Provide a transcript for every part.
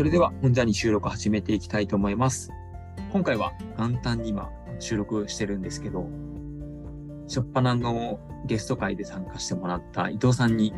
それでは本日に収録を始めていきたいと思います。今回は元旦に今収録してるんですけど、初っ端のゲスト会で参加してもらった伊藤さんに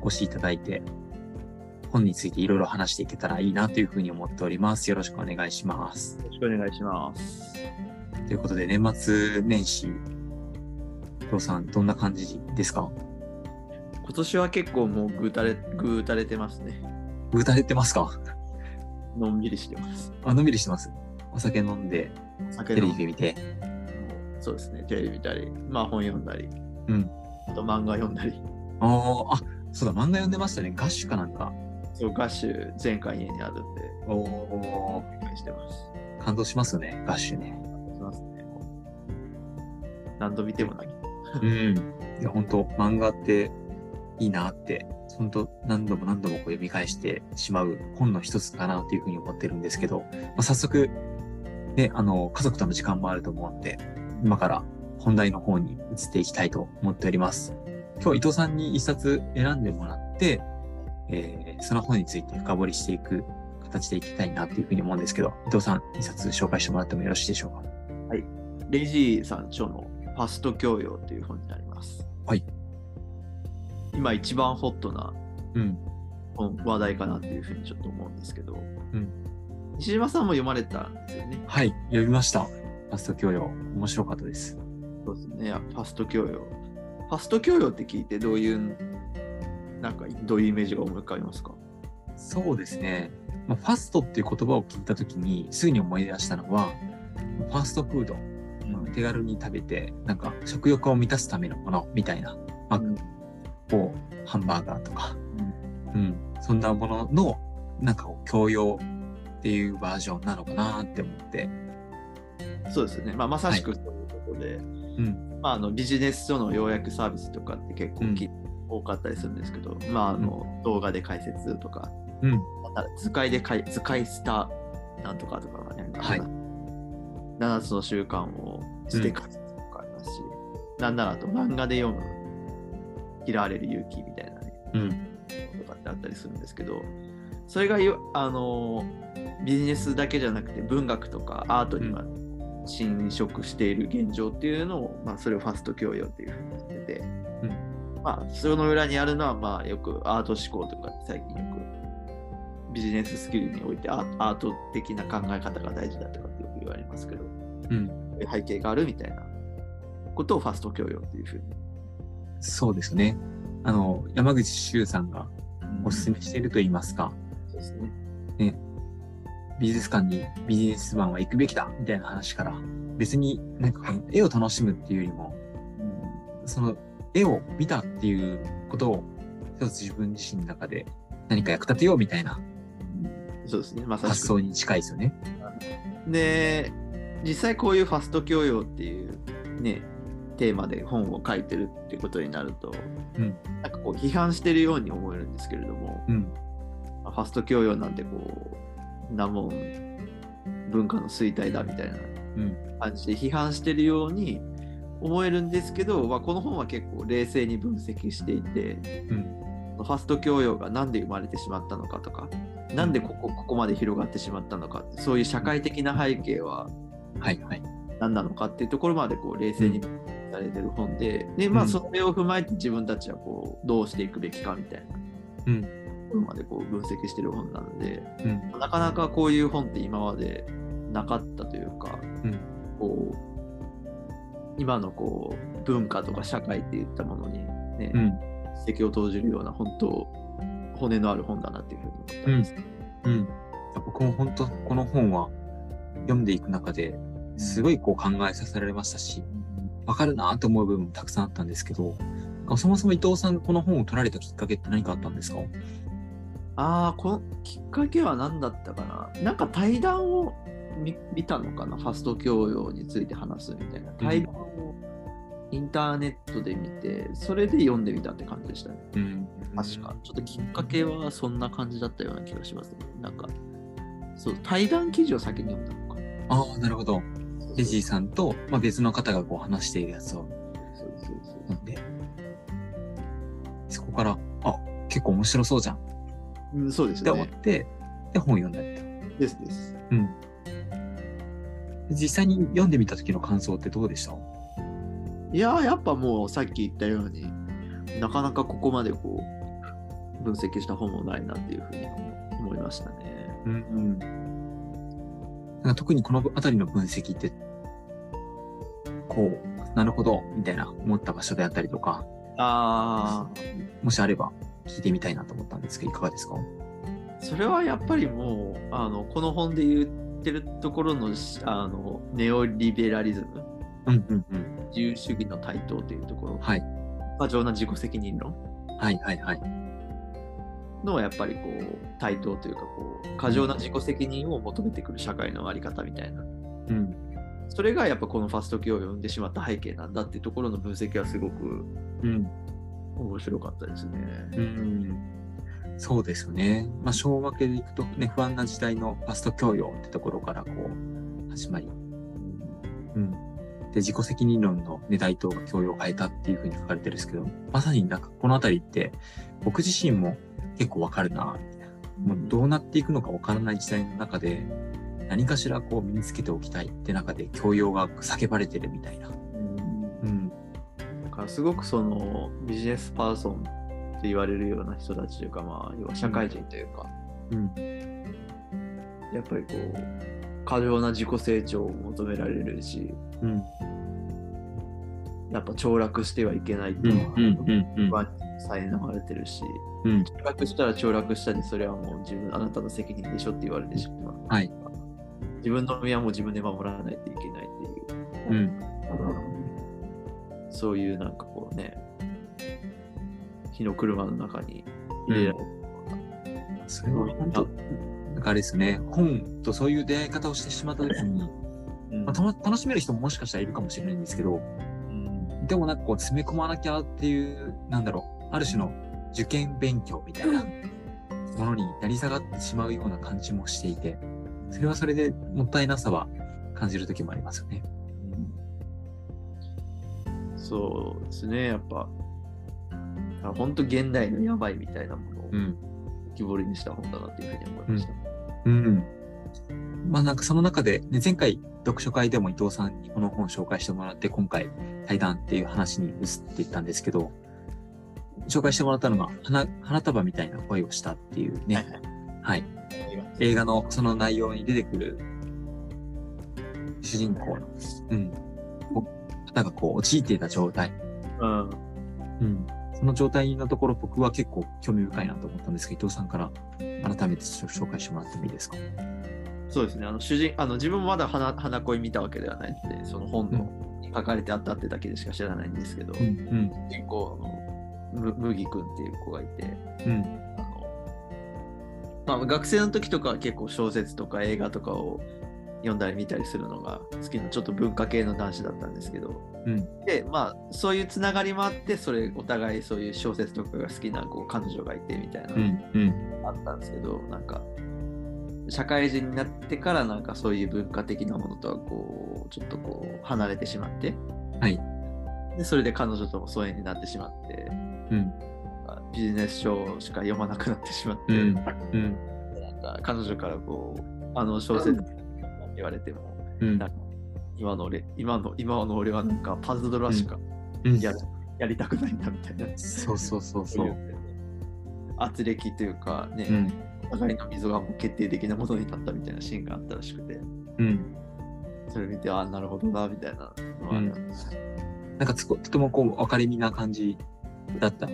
お越しいただいて、本についていろいろ話していけたらいいなというふうに思っております。よろしくお願いします。よろしくお願いします。ということで年末年始、伊藤さんどんな感じですか？今年は結構もうぐうたれ、ぐうたれてますね。ぐうたれてますか？のんびりしてます。あ、のんびりしてます？お酒飲んで、テレ酒飲んビ見て？そうですね。テレビ見たり、まあ本読んだり、うん。あと漫画読んだり。あーあ、そうだ、漫画読んでましたね。ガッシュかなんか。そう、ガッシュ全巻家にあるんで、おおしてます。感動しますよね、ガッシュね。しますね。何度見てもない。うん。いや、本当漫画っていいなって、本当何度も何度もこう読み返してしまう本の一つかなというふうに思ってるんですけど、まあ、早速、ね、あの、家族との時間もあると思うんで、今から本題の方に移っていきたいと思っております。今日伊藤さんに一冊選んでもらって、えーその本について深掘りしていく形でいきたいなというふうに思うんですけど、伊藤さん一冊紹介してもらってもよろしいでしょうか？レジーさん著のファスト教養という本になります。はい。今一番ホットなうん。本話題かなっていうふうにちょっと思うんですけど、ん西島さんも読まれたんですよね。はい、読みました。ファスト教養。面白かったです。そうですね。ファスト教養。ファスト教養って聞いてどういう、なんかどういうイメージが思い浮かびますか？そうですね。まあ、ファストっていう言葉を聞いたときに、すぐに思い出したのは、ファーストフード。まあ手軽に食べて、なんか食欲を満たすためのものみたいな。まあうんこう、ハンバーガーとか、うん、そんなものの、なんか教養っていうバージョンなのかなって思って。そうですね。まあ、まさしくそういうところで、うん、まあ、あのビジネス書の要約サービスとかって結構き、多かったりするんですけど、まあ、あの動画で解説とか、うん、なんなら図解でかい図解したなんとかとかがね、はい。7つの習慣を図で解説とかありますし、なんならあと漫画で読む嫌われる勇気みたいなね、うん、とかってあったりするんですけど、それがよあのビジネスだけじゃなくて文学とかアートにまで侵食している現状っていうのを、まあ、それをファスト教養っていうふうに言ってて、まあ、その裏にあるのは、まあ、よくアート思考とか最近よくビジネススキルにおいてアート的な考え方が大事だとかってよく言われますけど、うん。背景があるみたいなことをファスト教養っていうふうに。そうですね。あの、山口周さんがお勧めしていると言いますか、そうですね。美術館にビジネスマンは行くべきだみたいな話から、別になんか絵を楽しむっていうよりも、その絵を見たっていうことを一つ自分自身の中で何か役立てようみたいなそうですね。まさしく。発想に近いですよね。で、実際こういうファスト教養っていうね、テーマで本を書いてるってことになると、うんなんかこう批判してるように思えるんですけれども、うん。ファスト教養なんてこう、なもん文化の衰退だみたいなうん。感じで批判してるように思えるんですけど、まあ、この本は結構冷静に分析していて、うんファスト教養が何で生まれてしまったのかとか、なんでここここまで広がってしまったのかそういう社会的な背景ははいはい。何なのかっていうところまでこう冷静に分析されてる本で、でまあ、うんそれを踏まえて自分たちはこうどうしていくべきかみたいなうん。ところまでこう分析してる本なので、うん。なかなかこういう本って今までなかったというか、うんこう今のこう文化とか社会っていったものにね、うん。指摘を投じるような本当骨のある本だなっていうふうに思ったんです。うん。僕も本当この本は読んでいく中ですごいこう考えさせられましたし、わかるなと思う部分もたくさんあったんですけど、そもそも伊藤さんこの本を取られたきっかけって何かあったんですか？ああ、このきっかけは何だったかな？なんか対談を見見たのかな、ファスト教養について話すみたいな。対談をインターネットで見て、それで読んでみたって感じでしたね。うん。確か。ちょっときっかけはそんな感じだったような気がしますね。なんか、そう、対談記事を先に読んだのか。ああ、なるほど。レジーさんと、まあ、別の方がこう話しているやつをそんで、そこから、あ、結構面白そうじゃんっうん、そうですてよね。思って、で本を読んだりと。ですです。うん。実際に読んでみた時の感想ってどうでした？いやーやっぱもうさっき言ったようになかなかここまでこう分析した本もないなっていうふうに思いましたね。うんうん。なんか特にこの辺りの分析って、こう、なるほど、みたいな思った場所であったりとか、あもしあれば聞いてみたいなと思ったんですけど、いかがですか？あそれはやっぱりもうあのこの本で言ってるところのあのネオリベラリズムうんうんうん。自由主義の台頭というところ、はい。過剰な自己責任論はいはいはい。のやっぱりこう台頭というかこう過剰な自己責任を求めてくる社会のあり方みたいなうん。それがやっぱこのファスト教養を生んでしまった背景なんだっていうところの分析はすごくうん。面白かったですね。うん。そうですよね。まあ、小分けでいくとね、不安な時代のファスト教養ってところからこう、始まり。うん。で、自己責任論のね、大統が教養を変えたっていうふうに書かれてるんですけど、まさになんかこのあたりって、僕自身も結構わかるな、みたいな。もうどうなっていくのかわからない時代の中で、何かしらこう身につけておきたいって中で教養が叫ばれてるみたいな。うん。だからすごくそのビジネスパーソンって言われるような人たちというか、まあ、要は社会人というか、うん。やっぱりこう過剰な自己成長を求められるしうん。やっぱ凋落してはいけないってうん。いうのはうん。うん。不安にさえ流れてるし、うん。凋落したら凋落したでそれはもう自分あなたの責任でしょって言われてしまう。はい。自分の身はもう自分で守らないといけないっていう。うん。そういうなんかこうね、火の車の中に入れられる。それは本当、なんかあれですね、本とそういう出会い方をしてしまった時に、うんまあ、楽しめる人ももしかしたらいるかもしれないんですけど、うんでもなんかこう詰め込まなきゃっていう、なんだろう、ある種の受験勉強みたいなものになり下がってしまうような感じもしていて、それはそれでもったいなさは感じる時もありますよね。そうですね、やっぱ、本当現代のやばいみたいなものをうん。浮き彫りにした本だなっていうふうに思いました。うん。まあなんかその中で、ね、前回読書会でも伊藤さんにこの本を紹介してもらって、今回対談っていう話に移っていったんですけど、紹介してもらったのが花花束みたいな声をしたっていうね、はい。映画のその内容に出てくる主人公の、うん、方がこう陥っていた状態、うん、うん、その状態のところ僕は結構興味深いなと思ったんですけど、伊藤さんから改めて紹介してもらってもいいですか？そうですね、あの主人あの自分もまだ花花恋見たわけではないので、その本のに書かれてあったってだけでしか知らないんですけど、うん、うん、主人公のむ麦君っていう子がいて、うん、あのまあ、学生の時とかは結構小説とか映画とかを読んだり見たりするのが好きなちょっと文化系の男子だったんですけど、うん、でまあそういうつながりもあってそれお互いそういう小説とかが好きなこう彼女がいてみたいなうん、うん、のがあったんですけど、なんか社会人になってからなんかそういう文化的なものとはこうちょっとこう離れてしまって、はい。でそれで彼女とも疎遠になってしまってうん、ビジネス書しか読まなくなってしまって、うん、うん、なんか彼女からこうあの小説言われても、うん。今の俺今の今の俺はなんかパズドラしかうん。や,、やりたくないんだみたいな。そうそうそうそう。圧力というかね、うん、お互いの溝がもう決定的なものになったみたいなシーンがあったらしくてうん。それ見てあなるほどなみたいなのはありますなんかとてもこう、分かりみな感じだったっ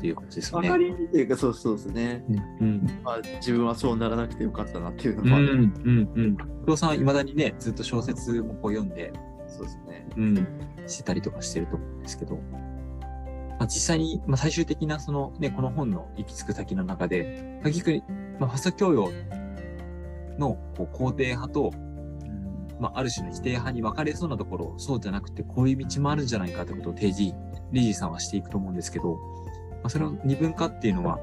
ていうことですよね。分かりみというかそうそうですね、うん、まあ、自分はそうならなくてよかったなっていうのうん、もある、うん、うん、うん。さんはいまだにね、ずっと小説もこう読んで、そうですね。うん、してたりとかしてると思うんですけど、まあ、実際に、まあ、最終的なそのね、この本の行き着く先の中で、結局、まあ、ファスト教養のこう肯定派と、まあ、ある種の否定派に分かれそうなところ、そうじゃなくて、こういう道もあるんじゃないかということを提示、リージーさんはしていくと思うんですけど、まあ、それの二分化っていうのは、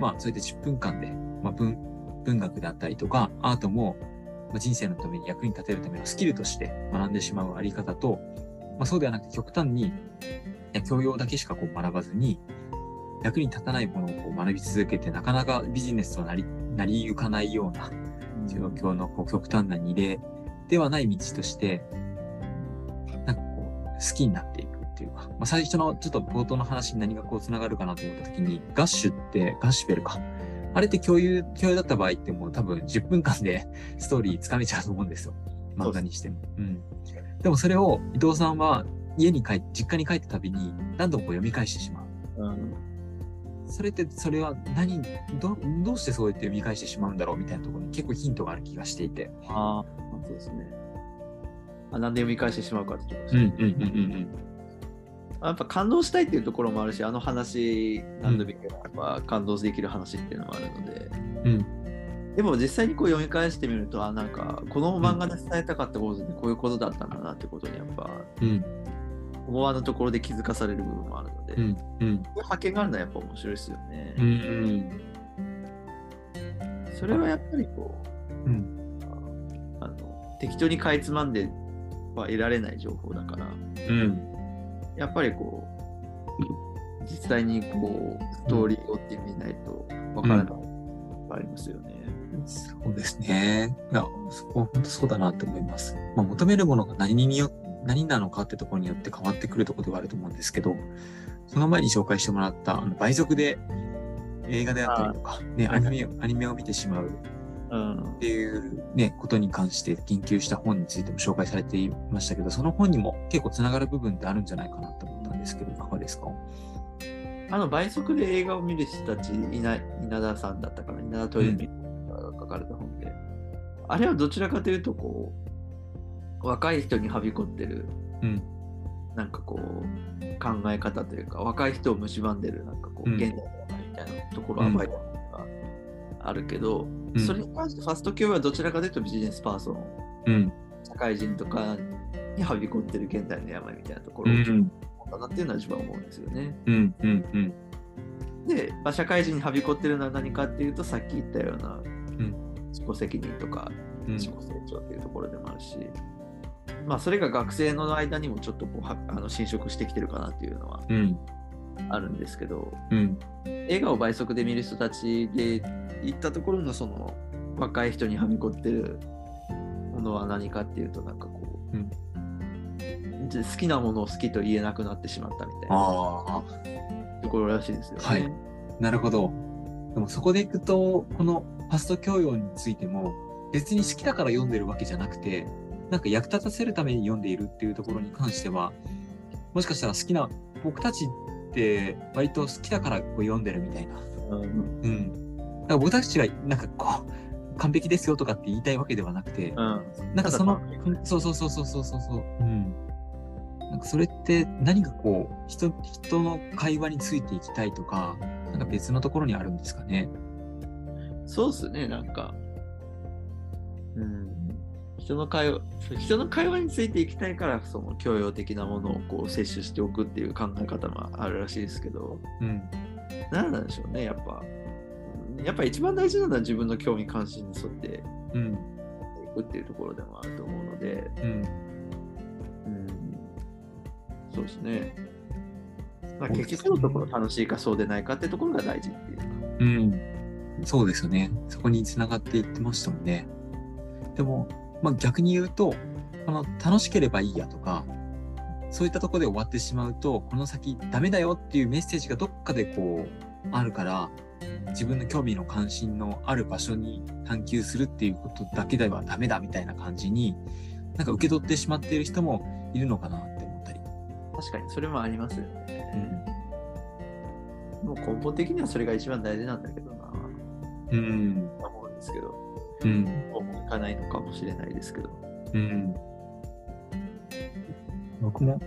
まあ、そうやって10分間で、まあ、文、文学であったりとか、アートも、まあ、人生のために役に立てるためのスキルとして学んでしまうあり方と、まあ、そうではなくて極端に、教養だけしかこう学ばずに、役に立たないものをこう学び続けて、なかなかビジネスとなり、なりゆかないような状況のこう極端な二例ではない道として、なんかこう、好きになっていくっていうか、まあ、最初のちょっと冒頭の話に何がこう繋がるかなと思った時に、ガッシュって、ガッシュベルか。あれって共有、共有だった場合ってもう多分10分間で ストーリーつかめちゃうと思うんですよ。漫画にしても。うん。でもそれを伊藤さんは家に帰って、実家に帰ったたびに何度もこう読み返してしまう。うんそれって、それは何、ど、どうしてそうやって読み返してしまうんだろうみたいなところに結構ヒントがある気がしていて。ああ、そうですね。あなんで読み返してしまうかってことですね。うんうんうんうんやっぱ感動したいっていうところもあるし、あの話、何度見てもやっぱ感動できる話っていうのもあるので、うん。でも実際にこう読み返してみると、あ、なんかこの漫画で伝えたかったことってこういうことだったんだなってことにやっぱうん。思わぬところで気づかされる部分もあるので、うん。うん。発見があるのはやっぱ面白いですよね。うん。うん。それはやっぱりこう、うん。適当にかいつまんでは得られない情報だから、うん。やっぱりこう、実際にこう、ストーリーを追ってみないとわからないありますよね。そうですね。いや、そこは本当そうだなって思います。まあ、求めるものが何によ、何なのかってところによって変わってくるところではあると思うんですけど、その前に紹介してもらった、あの倍速で映画であったりとか、ね、アニメ、アニメを見てしまううんっていうね、ことに関して研究した本についても紹介されていましたけど、その本にも結構つながる部分ってあるんじゃないかなと思ったんですけど、いかがですか？あの倍速で映画を見る人たち、稲稲田さんだったかな、稲田豊美が書かれた本で、あれはどちらかというと、こう、若い人にはびこってる、うん。なんかこう、考え方というか、若い人を蝕んでる、なんかこう、うん。現代のみたいなところはうん暴いたあるけど、うんそれに関してファスト教はどちらかというとビジネスパーソン、うん。社会人とかにはびこってる現代の病みたいなところをうん。かなっていうのは自分は思うんですよね。うん。うん。うん。で、まあ、社会人にはびこってるのは何かっていうと、さっき言ったような自己責任とかうん自己成長っていうところでもあるし、まあそれが学生の間にもちょっとこうはあの侵食してきてるかなっていうのはうん。あるんですけど、うん。映画を倍速で見る人たちで行ったところのその若い人にはびこってるものは何かっていうとなんかこう、うん好きなものを好きと言えなくなってしまったみたいな。ところらしいですよね。はいなるほど。でもそこでいくと、このファスト教養についても、別に好きだから読んでるわけじゃなくて、なんか役立たせるために読んでいるっていうところに関しては、もしかしたら好きな、僕たちって割と好きだからこう読んでるみたいな。うんうん。だから僕たちがなんかこう、完璧ですよとかって言いたいわけではなくて、うんなんかそのそうそうそうそうそうそうそう。うん。なんかそれって何かこう、人、人の会話についていきたいとか、なんか別のところにあるんですかね？そうっすね、なんか。うん。人の会話、人の会話についていきたいから、その教養的なものをこう摂取しておくっていう考え方もあるらしいですけど、うん。何なんでしょうね、やっぱ。うんやっぱ一番大事なのは自分の興味関心に沿ってうん。いくっていうところでもあると思うので、うん。うん、そうですね。まあ、結局のところ楽しいかそうでないかってところが大事っていうか。うん。そうですよね。そこに繋がっていってましたもんね。でも、まあ逆に言うと、この楽しければいいやとか、そういったところで終わってしまうと、この先ダメだよっていうメッセージがどっかでこう、あるから、自分の興味の関心のある場所に探求するっていうことだけではダメだみたいな感じに、なんか受け取ってしまっている人もいるのかなって思ったり。確かにそれもありますようね。ん。もう根本的にはそれが一番大事なんだけどな、うん。と思うんですけど、うん。そうもいかないのかもしれないですけど。うん。僕も、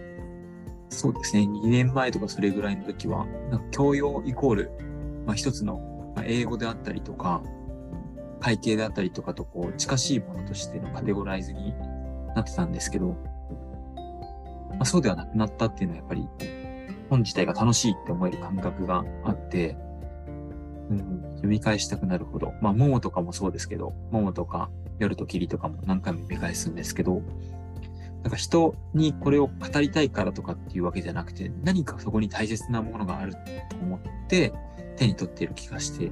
そうですね、2年前とかそれぐらいの時は、なんか教養イコール、まあ一つの、ま、英語であったりとか、会計であったりとかとこう近しいものとしてのカテゴライズになってたんですけど、まあ、そうではなくなったっていうのはやっぱり本自体が楽しいって思える感覚があって、うん、読み返したくなるほど、まあ、モモとかもそうですけど、モモとか夜と霧とかも何回も読み返すんですけど、なんか人にこれを語りたいからとかっていうわけじゃなくて、何かそこに大切なものがあると思って手に取っている気がして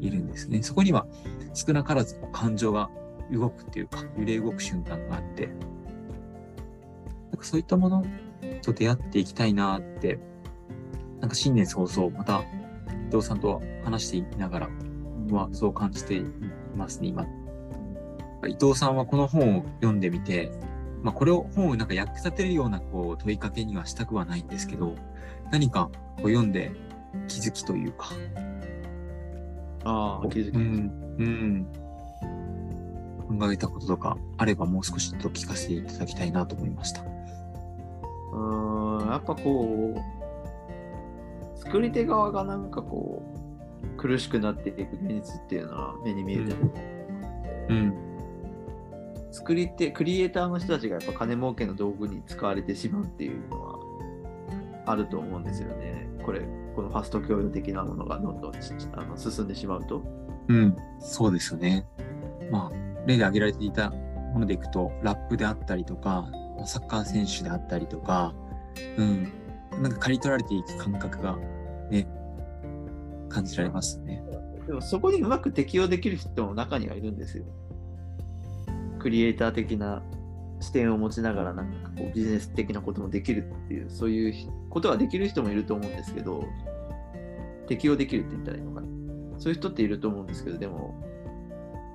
いるんですね。そこには少なからず感情が動くっていうか、揺れ動く瞬間があって、なんかそういったものと出会っていきたいなって、なんか新年早々、また伊藤さんと話していながらはそう感じていますね、今。伊藤さんはこの本を読んでみて、まあ、これを本をなんか役立てるようなこう問いかけにはしたくはないんですけど、何かこう読んで気づきというか。ああ、気づき。うん。うん。考えたこととかあればもう少しと聞かせていただきたいなと思いました。うん、やっぱこう、作り手側がなんかこう、苦しくなっていく現実っていうのは目に見えてる。うん、うん作り手、クリエイターの人たちがやっぱ金儲けの道具に使われてしまうっていうのはあると思うんですよね。これ、このファスト教養的なものがどんどんあの進んでしまうと。うん、そうですよね。まあ、例で挙げられていたものでいくと、ラップであったりとか、サッカー選手であったりとか、うん、なんか刈り取られていく感覚がね、感じられますね。でもそこにうまく適応できる人も中にはいるんですよ。クリエイター的な視点を持ちながらなんかこうビジネス的なこともできるっていうそういうことができる人もいると思うんですけど適用できるって言ったらいいのかな。そういう人っていると思うんですけどでも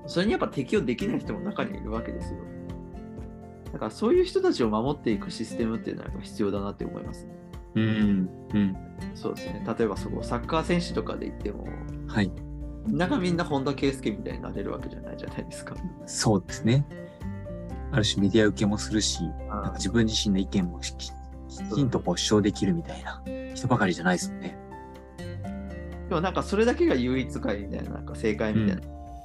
それにやっぱ適用できない人も中にいるわけですよ。だからそういう人たちを守っていくシステムっていうのはやっぱ必要だなって思います。ねうんうん。そうですね。例えばそこサッカー選手とかで言ってもはい。みんながみんな本田圭佑みたいになれるわけじゃないじゃないですか。そうですね。ある種メディア受けもするし、なんか自分自身の意見もきちんとこう主張できるみたいな人ばかりじゃないですよね。でもなんかそれだけが唯一解みたいな、なんか正解みたいな、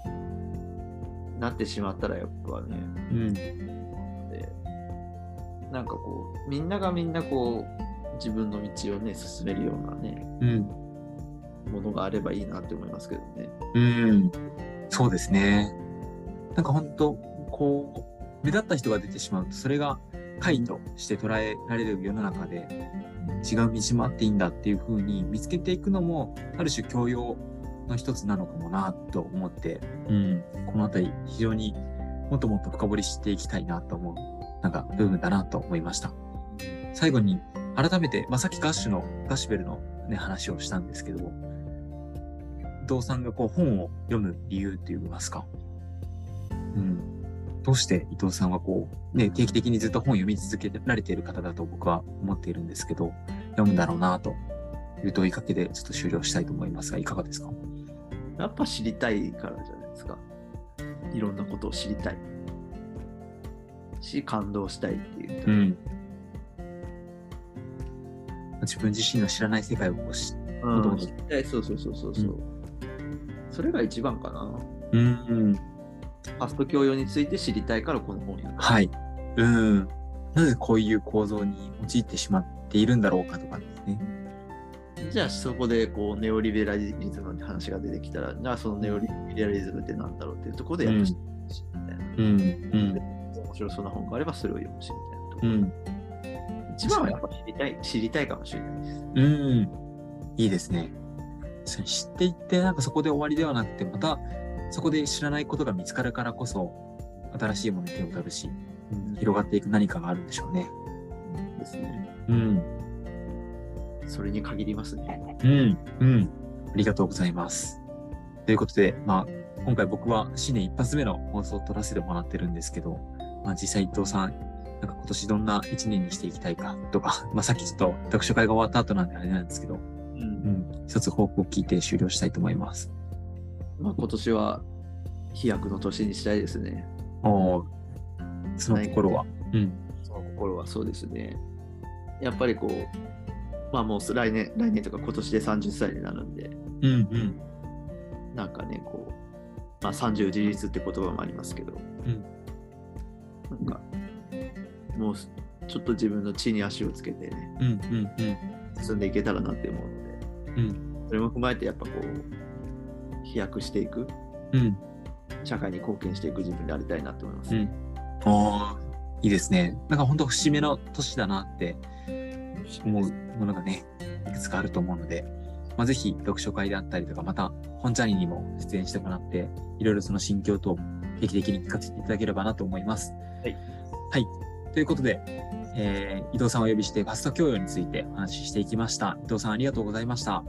うん、なってしまったらやっぱね、うん、でなんかこう、みんながみんなこう、自分の道をね、進めるようなね、うんものがあればいいなって思いますけどね。うん、そうですね。なんか本当こう、目立った人が出てしまうと、それが解として捉えられる世の中で、違う道もあっていいんだっていうふうに見つけていくのも、ある種教養の一つなのかもなと思って、うん、このあたり非常にもっともっと深掘りしていきたいなと思う、なんか部分だなと思いました。最後に、改めて、まあ、さっきガッシュの、ガッシュベルのね、話をしたんですけど、伊藤さんがこう本を読む理由って言いますか、うん、どうして伊藤さんはこう、ね、定期的にずっと本を読み続けられている方だと僕は思っているんですけど、読むんだろうなという問いかけでちょっと終了したいと思いますが、いかがですか？やっぱ知りたいからじゃないですか。いろんなことを知りたい。し、感動したいっていう。うん。自分自身の知らない世界を知うん、知りたい。そうそうそうそうそう。うんそれが一番かな。うん、うん。ファスト教養について知りたいからこの本読はい。うん。なぜこういう構造に陥ってしまっているんだろうかとかですね。じゃあそこでこうネオリベラリズムって話が出てきたら、じゃあそのネオリベラリズムってなんだろうっていうところでやっぱ知ってしみたいな。うん。うん。面白そうな本があればそれを読むしみたいなところ。うん。一番はやっぱ知りたい、知りたいかもしれないです。うん。いいですね。知っていってなんかそこで終わりではなくてまたそこで知らないことが見つかるからこそ新しいものに手を取るし、うん、広がっていく何かがあるんでしょうね。ですね。うん。それに限りますね。うん。うん。ありがとうございます。ということで、まあ、今回僕は新年一発目の放送を撮らせてもらってるんですけど、まあ実際伊藤さん、なんか今年どんな一年にしていきたいかとか、まあさっきちょっと読書会が終わった後なんであれなんですけど、うん、一つ報告を聞いて終了したいと思います。まあ、今年は飛躍の年にしたいですね。おその心は、うん。その心はそうですね。やっぱりこう、まあもう来年、来年とか今年で30歳になるんで、うんうん。なんかね、こう、まあ30自立って言葉もありますけど、うん、なんか、もうちょっと自分の地に足をつけてね、うんうんうん、進んでいけたらなって思うので、うん、それも踏まえてやっぱこう飛躍していく、うん、社会に貢献していく自分でありたいなと思います、ね、うん、あいいですね。なんか本当節目の年だなって思うものがね、いくつかあると思うので、まあ、ぜひ読書会であったりとか、また本チャリにも出演してもらって、いろいろその心境と定期的に聞かせていただければなと思います。はい。はい。ということで、えー、伊藤さんをお呼びしてファスト教養についてお話ししていきました。伊藤さんありがとうございました。